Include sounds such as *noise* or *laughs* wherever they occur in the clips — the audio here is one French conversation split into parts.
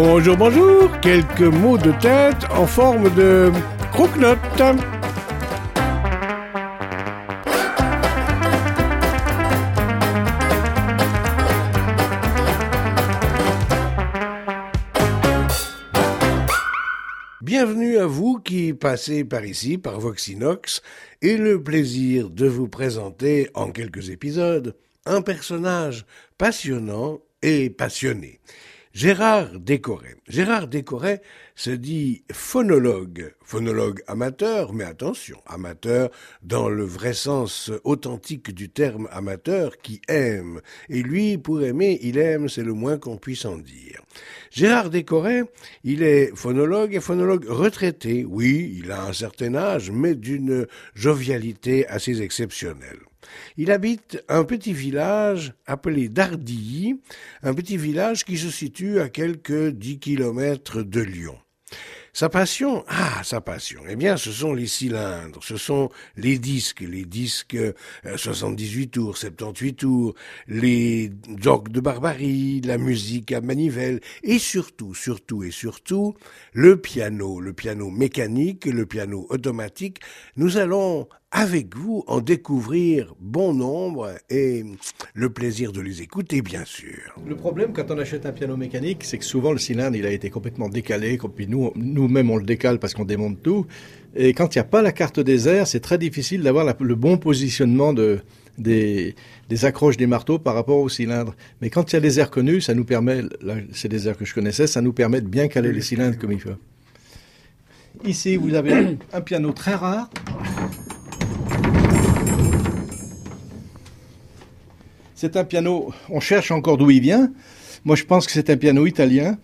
Bonjour, bonjour. Quelques mots de tête en forme de croque-note. Bienvenue à vous qui passez par ici, par Voxinox, et le plaisir de vous présenter en quelques épisodes un personnage passionnant et passionné. Gérard Décoré. Gérard Décoré se dit phonologue, phonologue amateur, mais attention, amateur dans le vrai sens authentique du terme amateur qui aime. Et lui, pour aimer, il aime, c'est le moins qu'on puisse en dire. Gérard Décoré, il est phonologue et phonologue retraité. Oui, il a un certain âge, mais d'une jovialité assez exceptionnelle. Il habite un petit village appelé Dardilly, un petit village qui se situe à quelques dix kilomètres de Lyon. Sa passion, ah, sa passion, eh bien, ce sont les cylindres, ce sont les disques, les disques 78 euh, tours, 78 tours, les orgues de barbarie, la musique à manivelle, et surtout, surtout et surtout, le piano, le piano mécanique, le piano automatique. Nous allons avec vous en découvrir bon nombre et le plaisir de les écouter, bien sûr. Le problème quand on achète un piano mécanique, c'est que souvent le cylindre, il a été complètement décalé, puis nous, nous-mêmes, on le décale parce qu'on démonte tout. Et quand il n'y a pas la carte des airs, c'est très difficile d'avoir le bon positionnement de, des, des, accroches des marteaux par rapport au cylindre. Mais quand il y a des airs connus, ça nous permet, c'est des airs que je connaissais, ça nous permet de bien caler les cylindres comme il faut. Ici, vous avez un piano très rare. C'est un piano, on cherche encore d'où il vient. Moi, je pense que c'est un piano italien.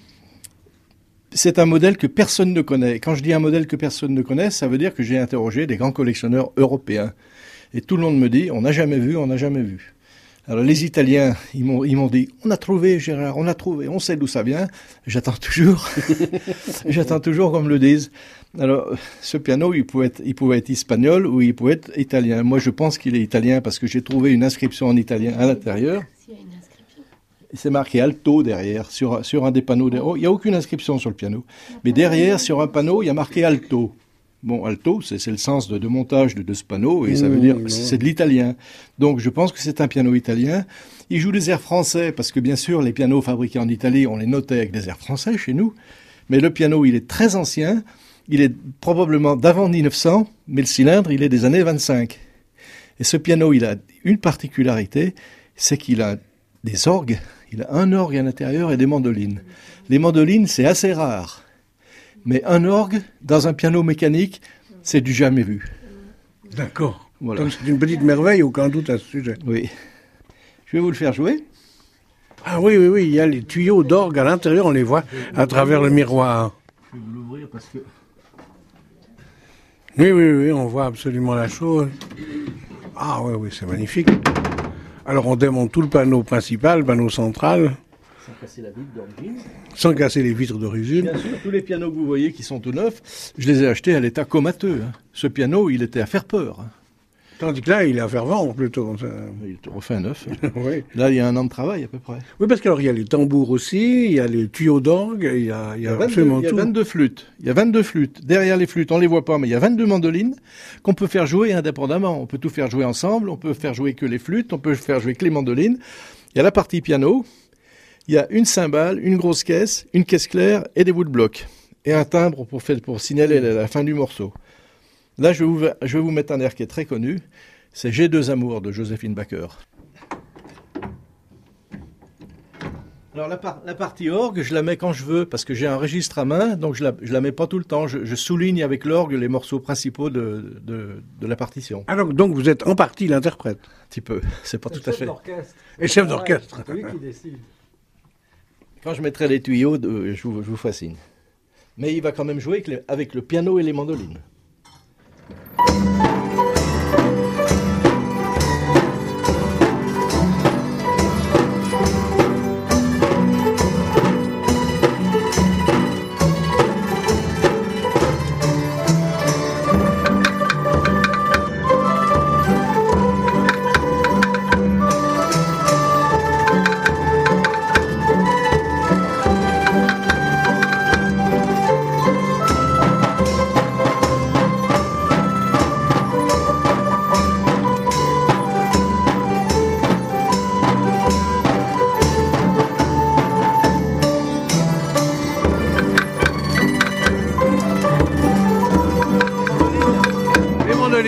C'est un modèle que personne ne connaît. Quand je dis un modèle que personne ne connaît, ça veut dire que j'ai interrogé des grands collectionneurs européens. Et tout le monde me dit, on n'a jamais vu, on n'a jamais vu. Alors les Italiens, ils m'ont, ils m'ont dit, on a trouvé Gérard, on a trouvé, on sait d'où ça vient. J'attends toujours, *laughs* j'attends toujours qu'on me le dise. Alors ce piano, il pouvait, être, il pouvait être espagnol ou il pouvait être italien. Moi, je pense qu'il est italien parce que j'ai trouvé une inscription en italien à l'intérieur. C'est marqué alto derrière, sur, sur un des panneaux. il n'y a aucune inscription sur le piano. Mais derrière, sur un panneau, il y a marqué alto. Bon, alto, c'est le sens de, montage de, ce panneau, et ça veut dire c'est de l'italien. Donc je pense que c'est un piano italien. Il joue des airs français, parce que bien sûr, les pianos fabriqués en Italie, on les notait avec des airs français chez nous. Mais le piano, il est très ancien. Il est probablement d'avant 1900, mais le cylindre, il est des années 25. Et ce piano, il a une particularité, c'est qu'il a des orgues. Il a un orgue à l'intérieur et des mandolines. Les mandolines, c'est assez rare. Mais un orgue dans un piano mécanique, c'est du jamais vu. D'accord. Voilà. c'est une petite merveille, aucun doute à ce sujet. Oui. Je vais vous le faire jouer. Ah oui, oui, oui, il y a les tuyaux d'orgue à l'intérieur, on les voit à travers le miroir. Je vais vous l'ouvrir parce que... Oui, oui, oui, on voit absolument la chose. Ah oui, oui, c'est magnifique. Alors on démonte tout le panneau principal, le panneau central. Sans casser la vitre d'origine. Sans casser les vitres d'origine. Bien sûr, tous les pianos que vous voyez qui sont tout neufs, je les ai achetés à l'état comateux. Hein. Ce piano, il était à faire peur. Hein. Tandis que là, il est à faire vendre plutôt. Il est refait neuf. *laughs* oui. Là, il y a un an de travail à peu près. Oui, parce qu'il y a les tambours aussi, il y a les tuyaux d'orgue, il y a, il y a, 22, absolument Il y a 22 flûtes. Il y a 22 flûtes. Derrière les flûtes, on les voit pas, mais il y a 22 mandolines qu'on peut faire jouer indépendamment. On peut tout faire jouer ensemble, on peut faire jouer que les flûtes, on peut faire jouer que les mandolines. Il y a la partie piano, il y a une cymbale, une grosse caisse, une caisse claire et des bouts de bloc. Et un timbre pour, faire, pour signaler la fin du morceau. Là, je vais, vous, je vais vous mettre un air qui est très connu. C'est J'ai deux amours de Joséphine Baker. Alors la, partie orgue, je la mets quand je veux parce que j'ai un registre à main, donc je la, la mets pas tout le temps. Je, souligne avec l'orgue les morceaux principaux de, de, la partition. Alors donc vous êtes en partie l'interprète Un petit peu, *laughs* c'est pas tout à fait. Et chef d'orchestre. C'est lui qui décide. Quand je mettrai les tuyaux, je, vous, je vous fascine. Mais il va quand même jouer avec, le piano et les mandolines. *laughs*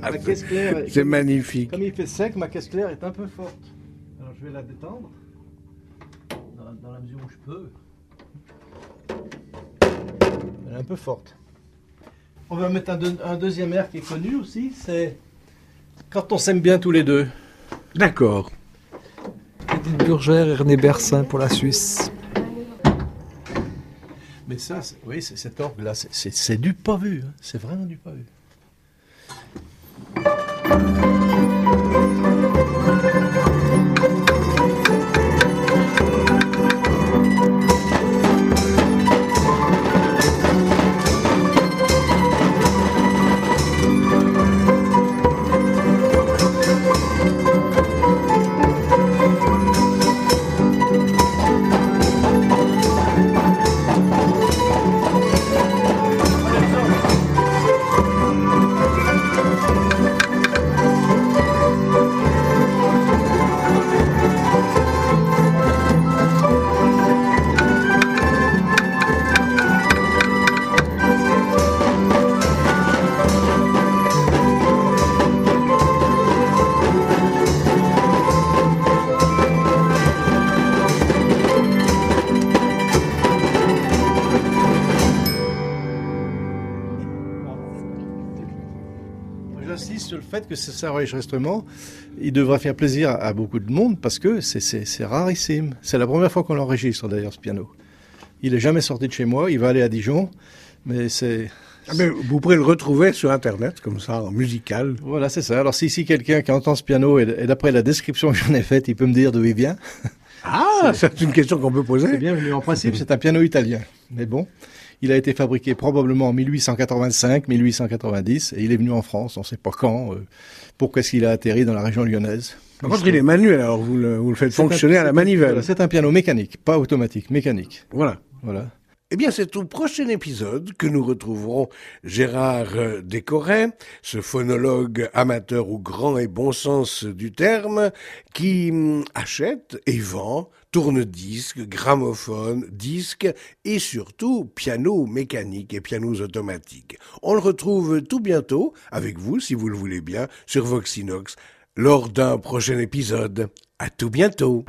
Ma caisse claire. C'est magnifique. Comme il fait sec, ma caisse claire est un peu forte. Alors je vais la détendre dans, la mesure où je peux. Elle est un peu forte. On va mettre un deuxième air qui est connu aussi, c'est quand on s'aime bien tous les deux. D'accord. Edith Burgère et René Bersin pour la Suisse. Mais ça, oui, cet orgue-là, c'est du pas vu, hein. c'est vraiment du pas vu. Fait que c'est un enregistrement, il devrait faire plaisir à beaucoup de monde parce que c'est- c'est c'est rarissime. C'est la première fois qu'on l'enregistre d'ailleurs ce piano. Il est jamais sorti de chez moi, il va aller à Dijon, mais c'est Ah, mais vous pourrez le retrouver sur Internet, comme ça, en musical. voilà c'est ça. Alors si, si quelqu'un qui entend ce piano et, et d'après la description que j'en ai faite, il peut me dire d'où il vient. Ah, c'est une question qu'on peut C'est poser. bienvenu. En principe, c'est un piano italien, mais bon. Il a été fabriqué probablement en 1885, 1890, et il est venu en France, on ne sait pas quand. euh, pourquoi est-ce qu'il a atterri dans la région lyonnaise Par contre, il est manuel, alors vous le, vous le faites un- fonctionner à la manivelle. C'est un piano mécanique, pas automatique, mécanique. Voilà. Voilà. Eh bien, c'est au prochain épisode que nous retrouverons Gérard euh, Descoret, ce phonologue amateur au grand et bon sens du terme, qui hum, achète et vend tourne-disques, gramophones, disques et surtout pianos mécaniques et pianos automatiques. On le retrouve tout bientôt, avec vous, si vous le voulez bien, sur Voxinox, lors d'un prochain épisode. À tout bientôt.